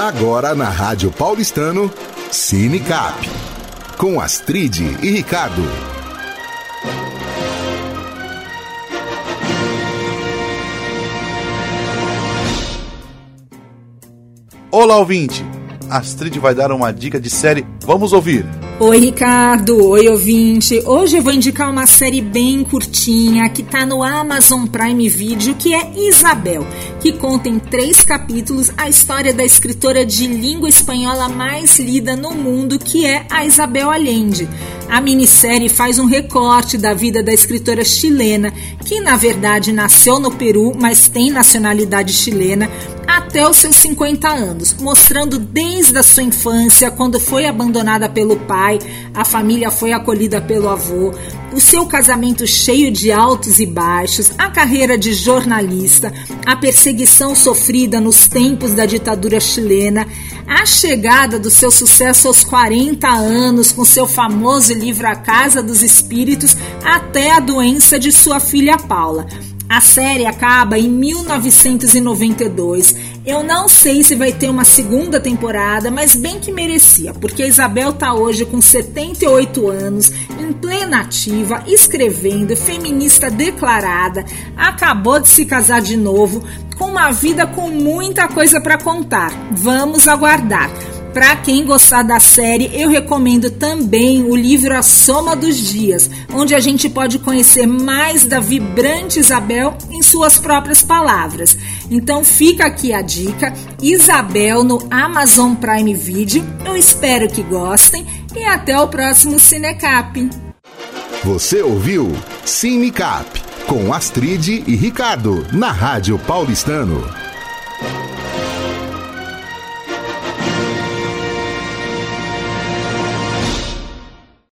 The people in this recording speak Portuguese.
Agora na Rádio Paulistano, Cinecap. Com Astrid e Ricardo. Olá, ouvinte! Astrid vai dar uma dica de série. Vamos ouvir! Oi, Ricardo. Oi, ouvinte. Hoje eu vou indicar uma série bem curtinha que tá no Amazon Prime Video, que é Isabel, que conta em três capítulos a história da escritora de língua espanhola mais lida no mundo, que é a Isabel Allende. A minissérie faz um recorte da vida da escritora chilena, que na verdade nasceu no Peru, mas tem nacionalidade chilena, até os seus 50 anos, mostrando desde a sua infância, quando foi abandonada pelo pai, a família foi acolhida pelo avô, o seu casamento cheio de altos e baixos, a carreira de jornalista, a perseguição sofrida nos tempos da ditadura chilena, a chegada do seu sucesso aos 40 anos com seu famoso livro A Casa dos Espíritos, até a doença de sua filha Paula. A série acaba em 1992. Eu não sei se vai ter uma segunda temporada, mas bem que merecia, porque a Isabel tá hoje com 78 anos, em plena ativa, escrevendo, feminista declarada, acabou de se casar de novo, com uma vida com muita coisa para contar. Vamos aguardar. Para quem gostar da série, eu recomendo também o livro A Soma dos Dias, onde a gente pode conhecer mais da vibrante Isabel em suas próprias palavras. Então fica aqui a dica: Isabel no Amazon Prime Video. Eu espero que gostem e até o próximo Cinecap. Você ouviu Cinecap com Astrid e Ricardo na Rádio Paulistano.